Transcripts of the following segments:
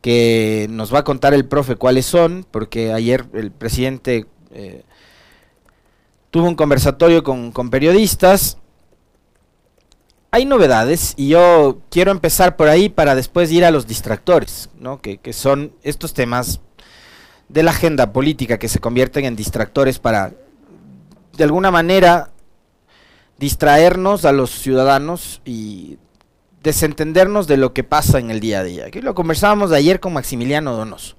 que nos va a contar el profe cuáles son, porque ayer el presidente eh, tuvo un conversatorio con, periodistas. Hay novedades y yo quiero empezar por ahí para después ir a los distractores, ¿no? que, que son estos temas de la agenda política que se convierten en distractores para, de alguna manera, distraernos a los ciudadanos y desentendernos de lo que pasa en el día a día. Aquí lo conversábamos ayer con Maximiliano Donoso.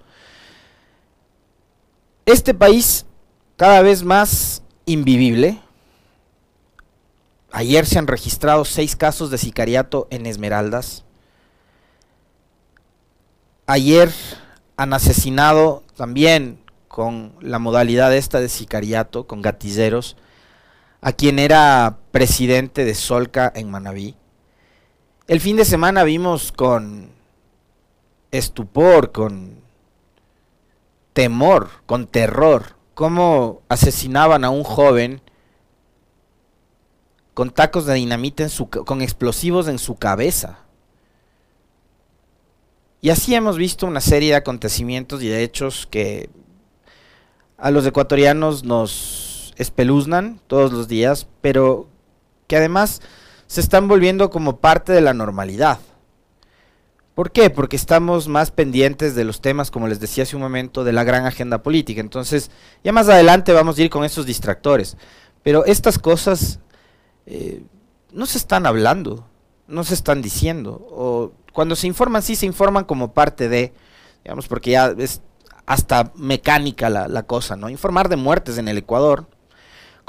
Este país cada vez más invivible. Ayer se han registrado seis casos de sicariato en Esmeraldas. Ayer han asesinado también con la modalidad esta de sicariato, con gatilleros, a quien era presidente de Solca en Manabí. El fin de semana vimos con estupor, con temor, con terror, cómo asesinaban a un joven con tacos de dinamita en su, con explosivos en su cabeza. Y así hemos visto una serie de acontecimientos y de hechos que a los ecuatorianos nos espeluznan todos los días, pero que además se están volviendo como parte de la normalidad. ¿Por qué? Porque estamos más pendientes de los temas, como les decía hace un momento, de la gran agenda política. Entonces, ya más adelante vamos a ir con esos distractores. Pero estas cosas eh, no se están hablando, no se están diciendo. O cuando se informan, sí se informan como parte de, digamos, porque ya es hasta mecánica la, la cosa, ¿no? Informar de muertes en el Ecuador,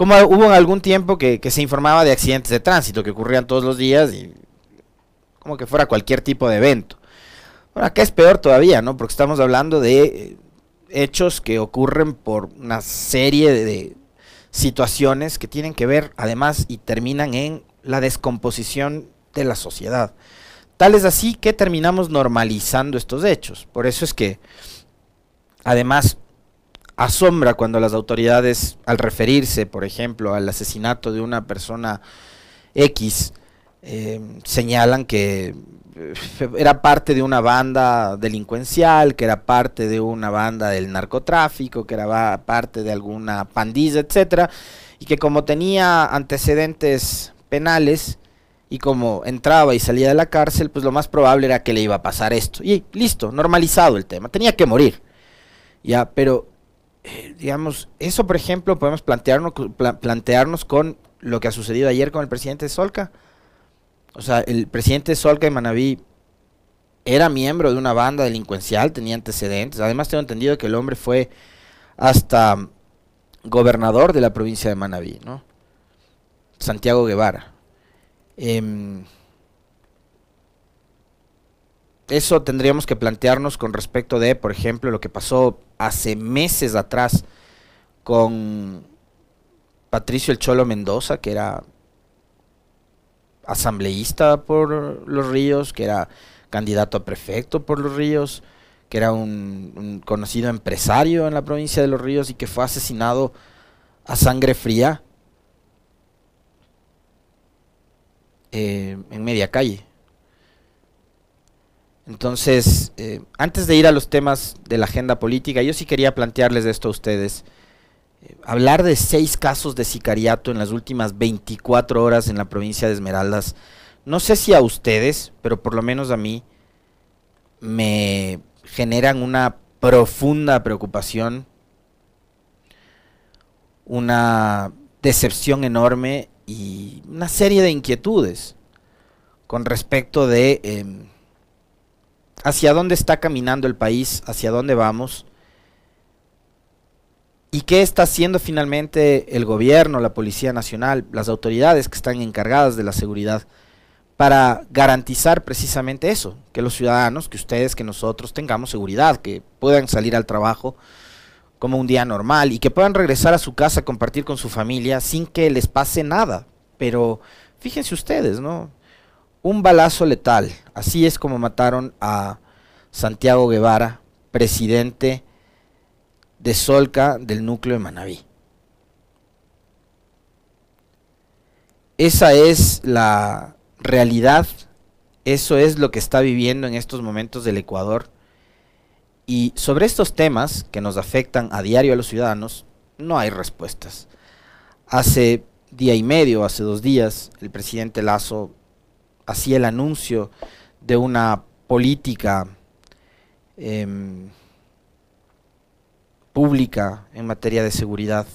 como hubo en algún tiempo que, se informaba de accidentes de tránsito que ocurrían todos los días y como que fuera cualquier tipo de evento. Bueno, acá es peor todavía, ¿no? Porque estamos hablando de eh, hechos que ocurren por una serie de, situaciones que tienen que ver, además, y terminan en la descomposición de la sociedad. Tal es así que terminamos normalizando estos hechos. Por eso es que, además, asombra cuando las autoridades, al referirse, por ejemplo, al asesinato de una persona X, eh, señalan que eh, era parte de una banda delincuencial, que era parte de una banda del narcotráfico, que era parte de alguna pandilla, etcétera, y que como tenía antecedentes penales y como entraba y salía de la cárcel, pues lo más probable era que le iba a pasar esto. Y listo, normalizado el tema, tenía que morir. Ya, pero eh, digamos, eso por ejemplo podemos plantearnos, plantearnos con lo que ha sucedido ayer con el presidente de Solca. O sea, el presidente de Solca y Manabí era miembro de una banda delincuencial, tenía antecedentes. Además tengo entendido que el hombre fue hasta gobernador de la provincia de Manabí, ¿no? Santiago Guevara. Em, eso tendríamos que plantearnos con respecto de, por ejemplo, lo que pasó hace meses atrás con Patricio El Cholo Mendoza, que era asambleísta por Los Ríos, que era candidato a prefecto por Los Ríos, que era un, conocido empresario en la provincia de Los Ríos y que fue asesinado a sangre fría eh, en media calle. Entonces, eh, antes de ir a los temas de la agenda política, yo sí quería plantearles esto a ustedes. Eh, hablar de seis casos de sicariato en las últimas 24 horas en la provincia de Esmeraldas, no sé si a ustedes, pero por lo menos a mí, me generan una profunda preocupación, una decepción enorme y una serie de inquietudes con respecto de... Em, hacia dónde está caminando el país, hacia dónde vamos y qué está haciendo finalmente el gobierno, la Policía Nacional, las autoridades que están encargadas de la seguridad para garantizar precisamente eso, que los ciudadanos, que ustedes, que nosotros tengamos seguridad, que puedan salir al trabajo como un día normal y que puedan regresar a su casa a compartir con su familia sin que les pase nada. Pero fíjense ustedes, ¿no? Un balazo letal. Así es como mataron a Santiago Guevara, presidente de Solca del núcleo de Manabí. Esa es la realidad, eso es lo que está viviendo en estos momentos del Ecuador Y sobre estos temas que nos afectan a diario a los ciudadanos, no hay respuestas. Hace día y medio, hace dos días, el presidente Lazo hacía el anuncio de una política em, pública en materia de seguridad.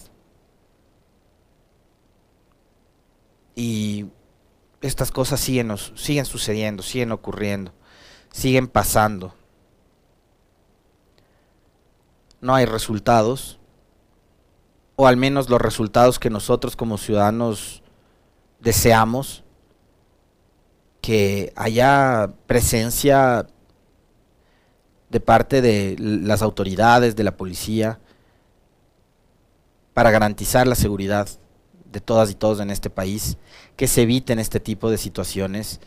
Y estas cosas siguen, siguen sucediendo, siguen ocurriendo, siguen pasando. No hay resultados, o al menos los resultados que nosotros como ciudadanos deseamos, que haya presencia de parte de las autoridades, de la policía, para garantizar la seguridad de todas y todos en este país, que se eviten este tipo de situaciones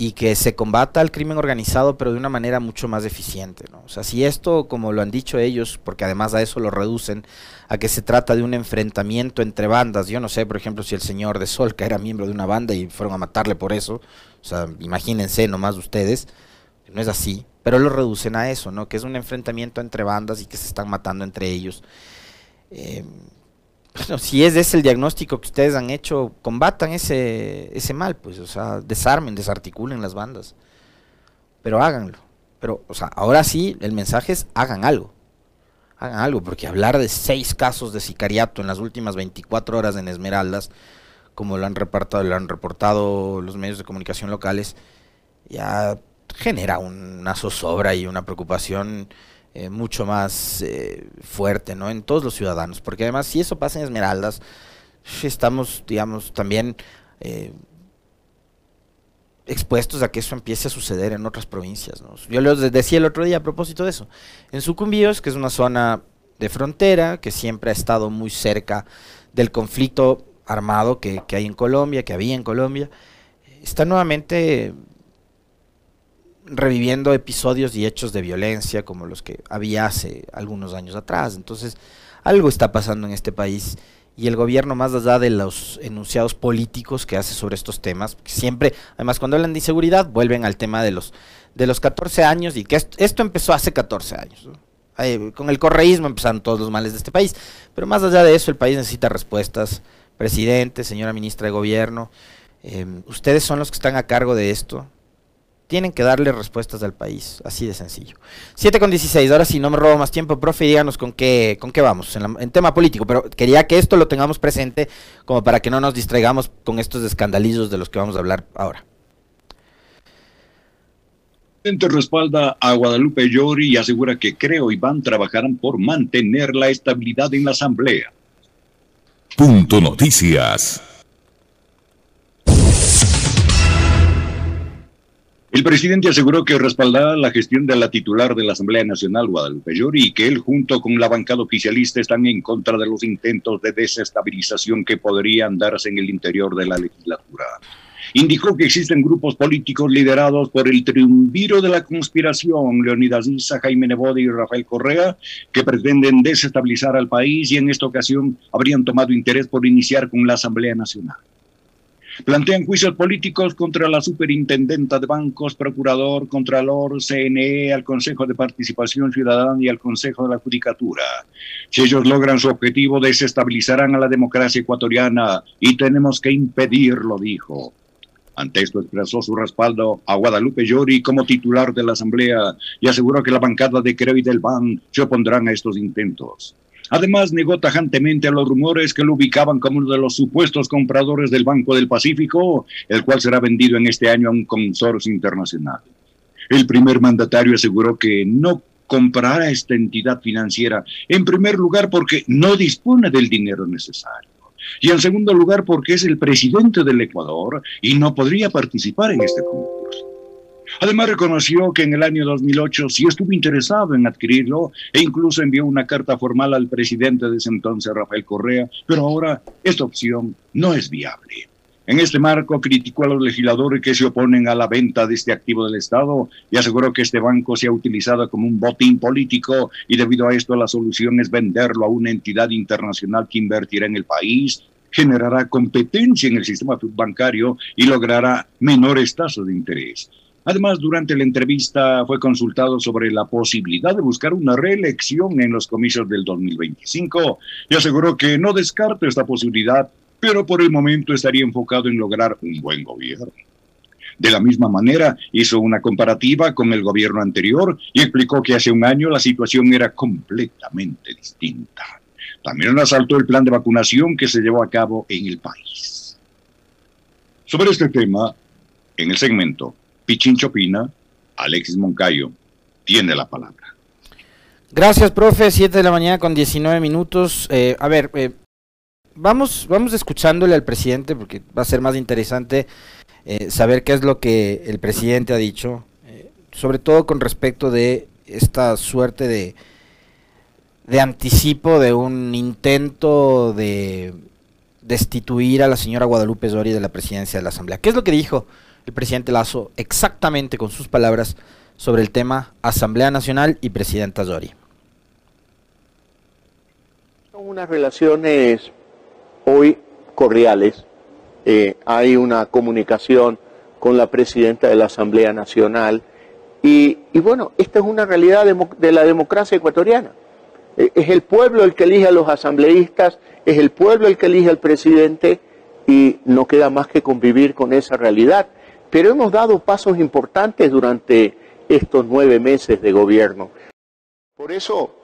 y que se combata el crimen organizado, pero de una manera mucho más eficiente. ¿no? O sea, si esto, como lo han dicho ellos, porque además a eso lo reducen, a que se trata de un enfrentamiento entre bandas, yo no sé, por ejemplo, si el señor de Solca era miembro de una banda y fueron a matarle por eso, o sea, imagínense nomás ustedes, no es así, pero lo reducen a eso, ¿no? Que es un enfrentamiento entre bandas y que se están matando entre ellos. Eh, bueno, si es ese el diagnóstico que ustedes han hecho, combatan ese, ese mal, pues, o sea, desarmen, desarticulen las bandas. Pero háganlo. Pero, o sea, ahora sí, el mensaje es hagan algo. Hagan algo, porque hablar de seis casos de sicariato en las últimas 24 horas en Esmeraldas, como lo han reportado, lo han reportado los medios de comunicación locales, ya genera una zozobra y una preocupación eh, mucho más eh, fuerte ¿no? en todos los ciudadanos, porque además si eso pasa en Esmeraldas, estamos, digamos, también eh, expuestos a que eso empiece a suceder en otras provincias. Yo les decía el otro día a propósito de eso, en Sucumbíos, que es una zona de frontera, que siempre ha estado muy cerca del conflicto armado que, que hay en Colombia, que había en Colombia, está nuevamente reviviendo episodios y hechos de violencia como los que había hace algunos años atrás. Entonces, algo está pasando en este país y el gobierno, más allá de los enunciados políticos que hace sobre estos temas, siempre, además cuando hablan de inseguridad, vuelven al tema de los, de los 14 años y que esto, empezó hace 14 años. con el correísmo empezaron todos los males de este país, pero más allá de eso, el país necesita respuestas. Presidente, señora ministra de Gobierno, eh, ustedes son los que están a cargo de esto, tienen que darle respuestas al país, así de sencillo. 7 con 16, ahora sí, no me robo más tiempo, profe, díganos con qué, con qué vamos en, tema político, pero quería que esto lo tengamos presente como para que no nos distraigamos con estos escandalizos de los que vamos a hablar ahora. El presidente respalda a Guadalupe Llori y asegura que Creo y Van trabajarán por mantener la estabilidad en la Asamblea. Punto Noticias. El presidente aseguró que respaldará la gestión de la titular de la Asamblea Nacional, Guadalupe Llori, y que él junto con la bancada oficialista están en contra de los intentos de desestabilización que podrían darse en el interior de la legislatura. Indicó que existen grupos políticos liderados por el triunviro de la conspiración, Leonidas Issa, Jaime Nebodi y Rafael Correa, que pretenden desestabilizar al país y en esta ocasión habrían tomado interés por iniciar con la Asamblea Nacional. Plantean juicios políticos contra la superintendenta de bancos, procurador, contralor, CNE, al Consejo de Participación Ciudadana y al Consejo de la Judicatura. Si ellos logran su objetivo, desestabilizarán a la democracia ecuatoriana y tenemos que impedirlo, dijo. Ante esto expresó su respaldo a Guadalupe Llori como titular de la Asamblea y aseguró que la bancada de Creo y del BAN se opondrán a estos intentos. Además, negó tajantemente a los rumores que lo ubicaban como uno de los supuestos compradores del Banco del Pacífico, el cual será vendido en este año a un consorcio internacional. El primer mandatario aseguró que no comprará esta entidad financiera, en primer lugar porque no dispone del dinero necesario. Y en segundo lugar porque es el presidente del Ecuador y no podría participar en este concurso. Además reconoció que en el año 2008 sí estuvo interesado en adquirirlo e incluso envió una carta formal al presidente de ese entonces, Rafael Correa, pero ahora esta opción no es viable. En este marco criticó a los legisladores que se oponen a la venta de este activo del Estado y aseguró que este banco se ha utilizado como un botín político y debido a esto la solución es venderlo a una entidad internacional que invertirá en el país, generará competencia en el sistema bancario y logrará menores tasas de interés. Además, durante la entrevista fue consultado sobre la posibilidad de buscar una reelección en los comicios del 2025 y aseguró que no descarta esta posibilidad, pero por el momento estaría enfocado en lograr un buen gobierno. De la misma manera, hizo una comparativa con el gobierno anterior y explicó que hace un año la situación era completamente distinta. También asaltó el plan de vacunación que se llevó a cabo en el país. Sobre este tema, en el segmento Pichincho Opina, Alexis Moncayo tiene la palabra. Gracias, profe. 7 de la mañana con 19 minutos. Eh, a ver, eh, vamos, vamos escuchándole al presidente porque va a ser más interesante eh, saber qué es lo que el presidente ha dicho, sobre todo con respecto de esta suerte de, de anticipo de un intento de destituir a la señora Guadalupe Zori de la presidencia de la Asamblea. ¿Qué es lo que dijo? El presidente Lazo exactamente con sus palabras sobre el tema Asamblea Nacional y Presidenta Zori. Son unas relaciones hoy cordiales. Eh, hay una comunicación con la presidenta de la Asamblea Nacional. Y, bueno, esta es una realidad de, la democracia ecuatoriana. Eh, es el pueblo el que elige a los asambleístas, es el pueblo el que elige al presidente y no queda más que convivir con esa realidad pero hemos dado pasos importantes durante estos nueve meses de gobierno. Por eso,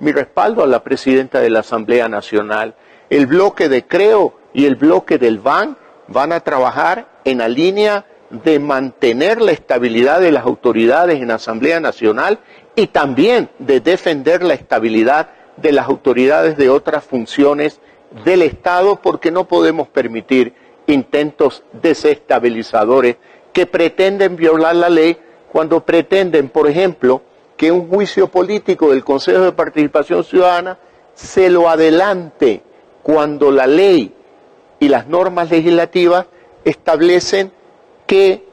mi respaldo a la presidenta de la Asamblea Nacional, el bloque de Creo y el bloque del VAN van a trabajar en la línea de mantener la estabilidad de las autoridades en la Asamblea Nacional y también de defender la estabilidad de las autoridades de otras funciones del Estado porque no podemos permitir intentos desestabilizadores que pretenden violar la ley cuando pretenden, por ejemplo, que un juicio político del Consejo de Participación Ciudadana se lo adelante cuando la ley y las normas legislativas establecen que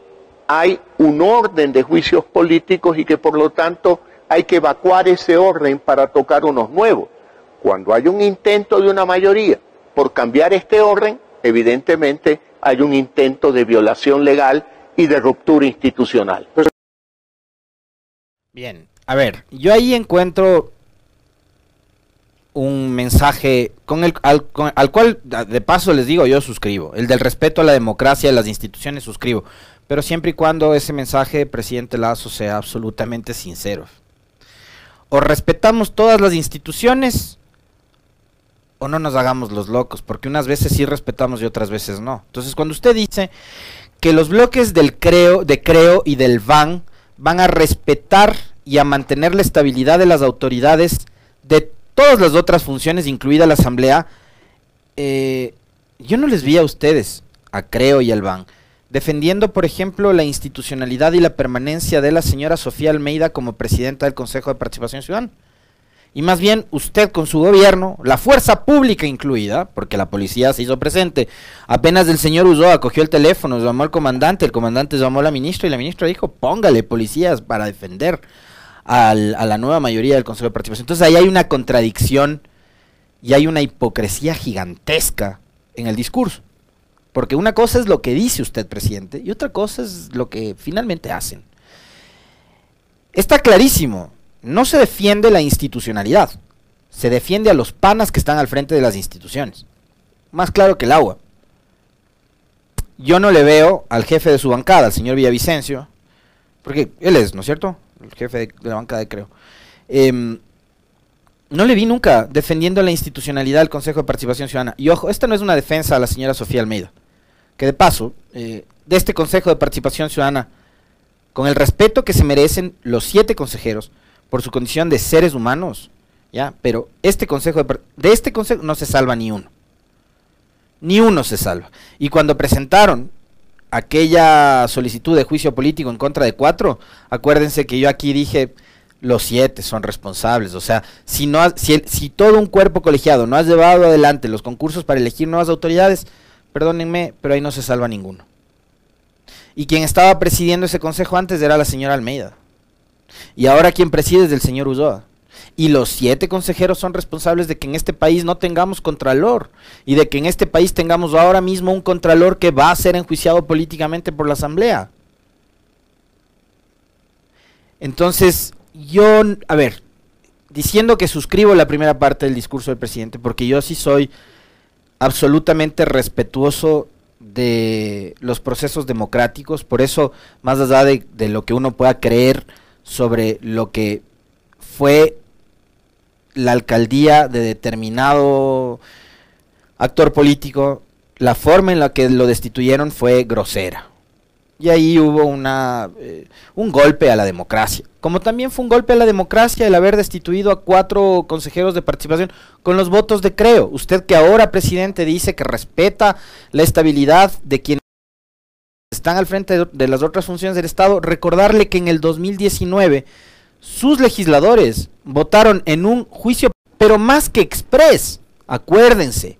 hay un orden de juicios políticos y que por lo tanto hay que evacuar ese orden para tocar unos nuevos. Cuando hay un intento de una mayoría por cambiar este orden, evidentemente hay un intento de violación legal y de ruptura institucional. Bien, a ver, yo ahí encuentro un mensaje con el, al, al, cual de paso les digo yo suscribo, el del respeto a la democracia y las instituciones suscribo, pero siempre y cuando ese mensaje, presidente Lazo, sea absolutamente sincero. O respetamos todas las instituciones o no nos hagamos los locos, porque unas veces sí respetamos y otras veces no. Entonces, cuando usted dice que los bloques del Creo, de Creo y del VAN van a respetar y a mantener la estabilidad de las autoridades de todas las otras funciones, incluida la Asamblea. Eh, yo no les vi a ustedes, a Creo y al VAN, defendiendo, por ejemplo, la institucionalidad y la permanencia de la señora Sofía Almeida como presidenta del Consejo de Participación Ciudadana y más bien usted con su gobierno, la fuerza pública incluida, porque la policía se hizo presente, apenas el señor Uzoa cogió el teléfono, llamó al comandante, el comandante llamó a la ministra y la ministra dijo, póngale policías para defender a la nueva mayoría del Consejo de Participación. Entonces ahí hay una contradicción y hay una hipocresía gigantesca en el discurso. Porque una cosa es lo que dice usted, presidente, y otra cosa es lo que finalmente hacen. Está clarísimo, no se defiende la institucionalidad, se defiende a los panas que están al frente de las instituciones. Más claro que el agua. Yo no le veo al jefe de su bancada, al señor Villavicencio, porque él es, ¿no es cierto? El jefe de, la bancada, creo. Em, no le vi nunca defendiendo la institucionalidad del Consejo de Participación Ciudadana. Y ojo, esta no es una defensa a la señora Sofía Almeida, que de paso, eh, de este Consejo de Participación Ciudadana, con el respeto que se merecen los siete consejeros, por su condición de seres humanos, ¿ya? Pero este consejo, de, de este consejo no se salva ni uno. Ni uno se salva. Y cuando presentaron aquella solicitud de juicio político en contra de cuatro, acuérdense que yo aquí dije, los siete son responsables. O sea, si, no si, si, todo un cuerpo colegiado no ha llevado adelante los concursos para elegir nuevas autoridades, perdónenme, pero ahí no se salva ninguno. Y quien estaba presidiendo ese consejo antes era la señora Almeida. Y ahora quien preside es el señor Ulloa. Y los siete consejeros son responsables de que en este país no tengamos contralor y de que en este país tengamos ahora mismo un contralor que va a ser enjuiciado políticamente por la Asamblea. Entonces, yo, a ver, diciendo que suscribo la primera parte del discurso del presidente, porque yo sí soy absolutamente respetuoso de los procesos democráticos, por eso, más allá de, de lo que uno pueda creer sobre lo que fue la alcaldía de determinado actor político, la forma en la que lo destituyeron fue grosera. Y ahí hubo una, eh, un golpe a la democracia. Como también fue un golpe a la democracia el haber destituido a cuatro consejeros de participación con los votos de creo. Usted que ahora, presidente, dice que respeta la estabilidad de quienes están al frente de, las otras funciones del Estado, recordarle que en el 2019 sus legisladores votaron en un juicio, pero más que express, acuérdense,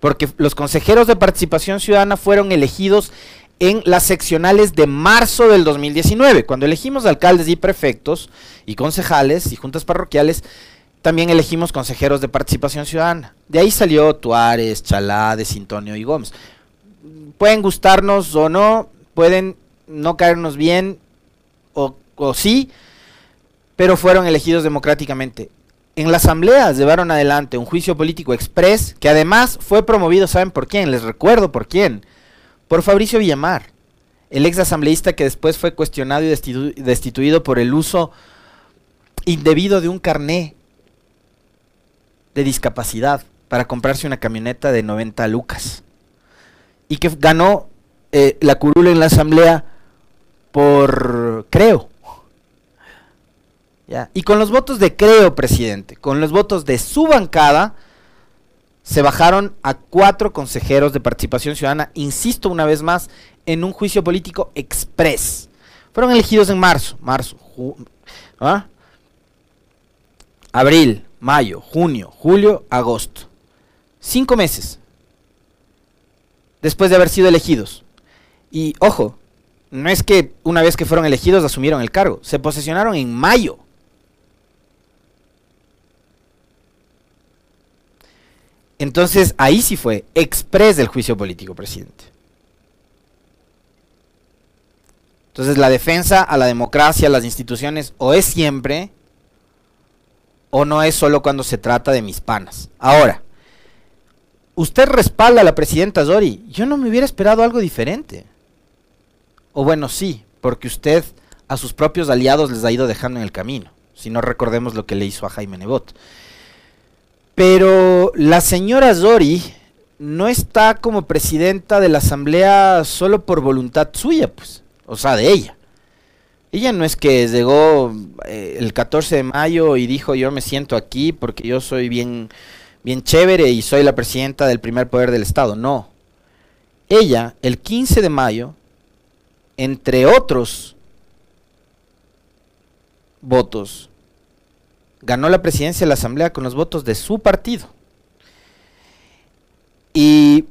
porque los consejeros de participación ciudadana fueron elegidos en las seccionales de marzo del 2019, cuando elegimos alcaldes y prefectos y concejales y juntas parroquiales, también elegimos consejeros de participación ciudadana. De ahí salió Tuárez, Chalá, De Sintonio y Gómez. Pueden gustarnos o no, pueden no caernos bien o, o sí, pero fueron elegidos democráticamente. En la asamblea llevaron adelante un juicio político express que además fue promovido, ¿saben por quién? Les recuerdo por quién por Fabricio Villamar, el ex asambleísta que después fue cuestionado y destitu destituido por el uso indebido de un carné de discapacidad para comprarse una camioneta de 90 lucas. Y que ganó eh, la curula en la asamblea por creo. Y con los votos de creo, presidente, con los votos de su bancada, se bajaron a cuatro consejeros de participación ciudadana, insisto una vez más, en un juicio político express. Fueron elegidos en marzo, marzo, ¿ah? abril, mayo, junio, julio, agosto. Cinco meses después de haber sido elegidos. Y ojo, no es que una vez que fueron elegidos asumieron el cargo, se posesionaron en mayo. Entonces ahí sí fue express del juicio político, presidente. Entonces la defensa a la democracia, a las instituciones, o es siempre, o no es solo cuando se trata de mis panas. Ahora, usted respalda a la presidenta Zori. Yo no me hubiera esperado algo diferente. O bueno, sí, porque usted a sus propios aliados les ha ido dejando en el camino. Si no recordemos lo que le hizo a Jaime Nebot. Pero la señora Zori no está como presidenta de la asamblea solo por voluntad suya, pues, o sea, de ella. Ella no es que llegó eh, el 14 de mayo y dijo yo me siento aquí porque yo soy bien, bien chévere y soy la presidenta del primer poder del Estado. No. Ella, el 15 de mayo, entre otros votos, ganó la presidencia de la Asamblea con los votos de su partido. Y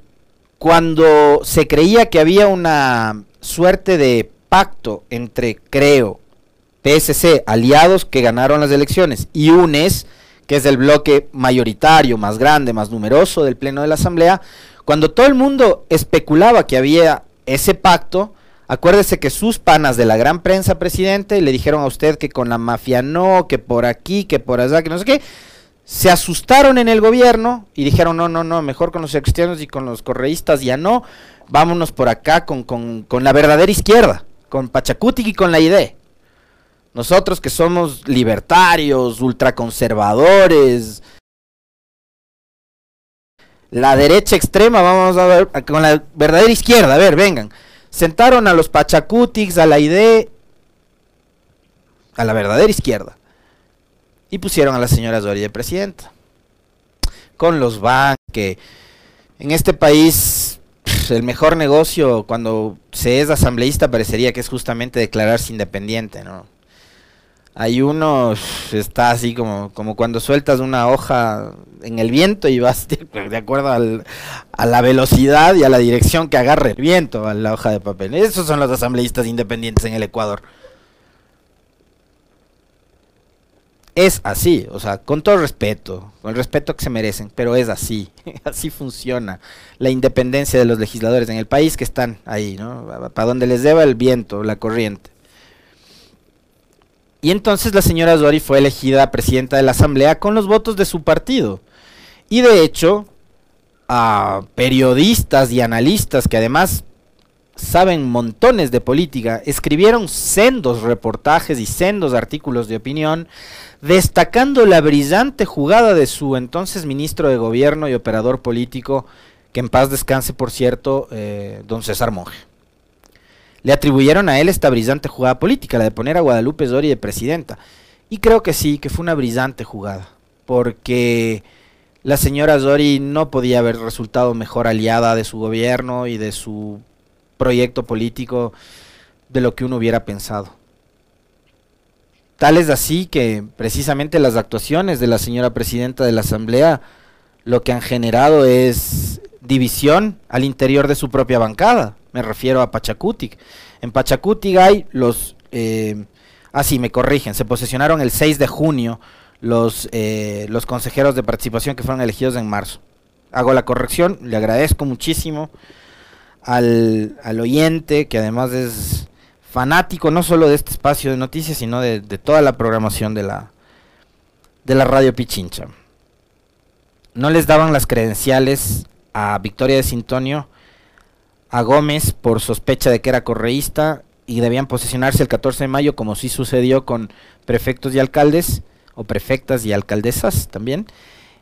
cuando se creía que había una suerte de pacto entre, creo, PSC, aliados que ganaron las elecciones, y UNES, que es el bloque mayoritario, más grande, más numeroso del Pleno de la Asamblea, cuando todo el mundo especulaba que había ese pacto, Acuérdese que sus panas de la gran prensa, presidente, le dijeron a usted que con la mafia no, que por aquí, que por allá, que no sé qué. Se asustaron en el gobierno y dijeron, no, no, no, mejor con los cristianos y con los correístas ya no. Vámonos por acá con, con, con la verdadera izquierda, con Pachacuti y con la ID. Nosotros que somos libertarios, ultraconservadores, la derecha extrema, vamos a ver, con la verdadera izquierda, a ver, vengan. Sentaron a los Pachacutics, a la ID, a la verdadera izquierda. Y pusieron a la señora Zori de presidenta. Con los bancos, que en este país el mejor negocio cuando se es asambleísta parecería que es justamente declararse independiente, ¿no? Hay uno, está así como, como cuando sueltas una hoja en el viento y vas de, acuerdo a la velocidad y a la dirección que agarre el viento a la hoja de papel. Esos son los asambleístas independientes en el Ecuador. Es así, o sea, con todo respeto, con el respeto que se merecen, pero es así, así funciona la independencia de los legisladores en el país que están ahí, ¿no? Para donde les deba el viento, la corriente. Y entonces la señora Zori fue elegida presidenta de la Asamblea con los votos de su partido. Y de hecho, a periodistas y analistas que además saben montones de política, escribieron sendos reportajes y sendos artículos de opinión destacando la brillante jugada de su entonces ministro de gobierno y operador político, que en paz descanse por cierto, eh, don César Monge. Le atribuyeron a él esta brillante jugada política, la de poner a Guadalupe Zori de presidenta. Y creo que sí, que fue una brillante jugada, porque la señora Zori no podía haber resultado mejor aliada de su gobierno y de su proyecto político de lo que uno hubiera pensado. Tal es así que precisamente las actuaciones de la señora presidenta de la Asamblea lo que han generado es división al interior de su propia bancada. Me refiero a Pachacutic. En Pachacutic hay los... Eh, ah, sí, me corrigen. Se posesionaron el 6 de junio los, eh, los consejeros de participación que fueron elegidos en marzo. Hago la corrección, le agradezco muchísimo al, al oyente, que además es fanático no solo de este espacio de noticias, sino de, toda la programación de la, de la radio Pichincha. No les daban las credenciales a Victoria de Sintonio, a Gómez por sospecha de que era correísta y debían posesionarse el 14 de mayo, como sí sucedió con prefectos y alcaldes, o prefectas y alcaldesas también,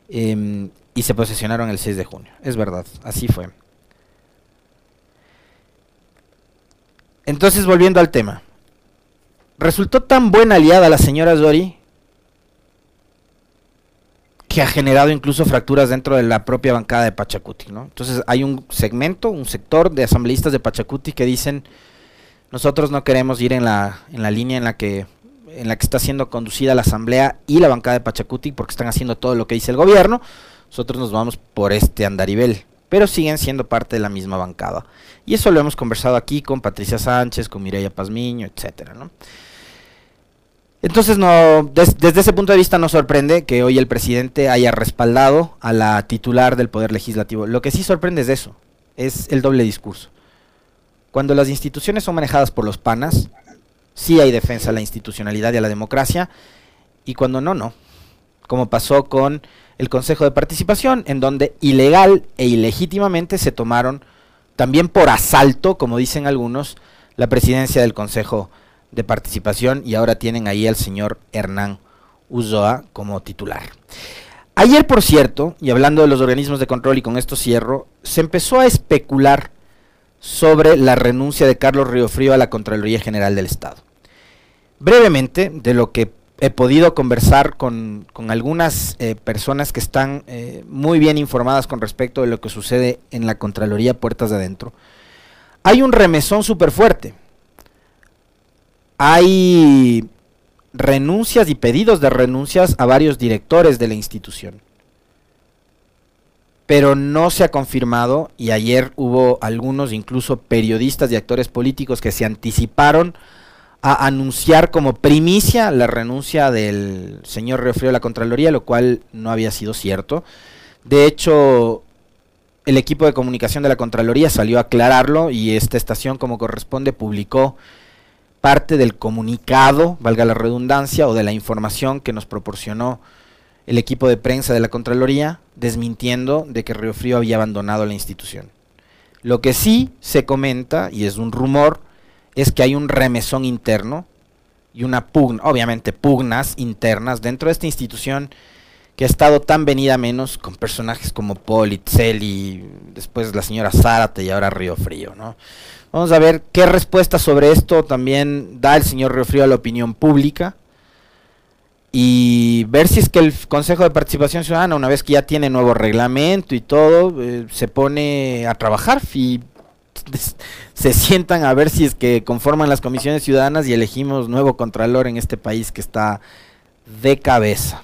em, y se posesionaron el 6 de junio. Es verdad, así fue. Entonces, volviendo al tema. Resultó tan buena aliada la señora Zori que ha generado incluso fracturas dentro de la propia bancada de Pachacuti, ¿no? Entonces hay un segmento, un sector de asambleístas de Pachacuti que dicen nosotros no queremos ir en la, en la línea en la que en la que está siendo conducida la asamblea y la bancada de Pachacuti porque están haciendo todo lo que dice el gobierno. Nosotros nos vamos por este andarivel pero siguen siendo parte de la misma bancada. Y eso lo hemos conversado aquí con Patricia Sánchez, con Mireya Pazmiño, etcétera, Entonces, no, desde ese punto de vista nos sorprende que hoy el presidente haya respaldado a la titular del Poder Legislativo. Lo que sí sorprende es eso, es el doble discurso. Cuando las instituciones son manejadas por los panas, sí hay defensa a la institucionalidad y a la democracia, y cuando no, no. Como pasó con el Consejo de Participación, en donde ilegal e ilegítimamente se tomaron, también por asalto, como dicen algunos, la presidencia del Consejo de Participación y ahora tienen ahí al señor Hernán Uzoa como titular. Ayer, por cierto, y hablando de los organismos de control y con esto cierro, se empezó a especular sobre la renuncia de Carlos Frío a la Contraloría General del Estado. Brevemente, de lo que he podido conversar con, algunas eh, personas que están eh, muy bien informadas con respecto de lo que sucede en la Contraloría Puertas de Adentro. Hay un remesón súper fuerte. Hay renuncias y pedidos de renuncias a varios directores de la institución. Pero no se ha confirmado y ayer hubo algunos, incluso periodistas y actores políticos que se anticiparon a anunciar como primicia la renuncia del señor Riofrío a la Contraloría, lo cual no había sido cierto. De hecho, el equipo de comunicación de la Contraloría salió a aclararlo y esta estación, como corresponde, publicó parte del comunicado, valga la redundancia, o de la información que nos proporcionó el equipo de prensa de la Contraloría, desmintiendo de que Río Frío había abandonado la institución. Lo que sí se comenta, y es un rumor, es que hay un remesón interno y una pugna, obviamente pugnas internas dentro de esta institución que ha estado tan venida menos con personajes como Paul y después la señora Zárate y ahora Río Frío, ¿no? Vamos a ver qué respuesta sobre esto también da el señor Río Frío a la opinión pública y ver si es que el Consejo de Participación Ciudadana, una vez que ya tiene nuevo reglamento y todo, eh, se pone a trabajar y se sientan a ver si es que conforman las comisiones ciudadanas y elegimos nuevo contralor en este país que está de cabeza.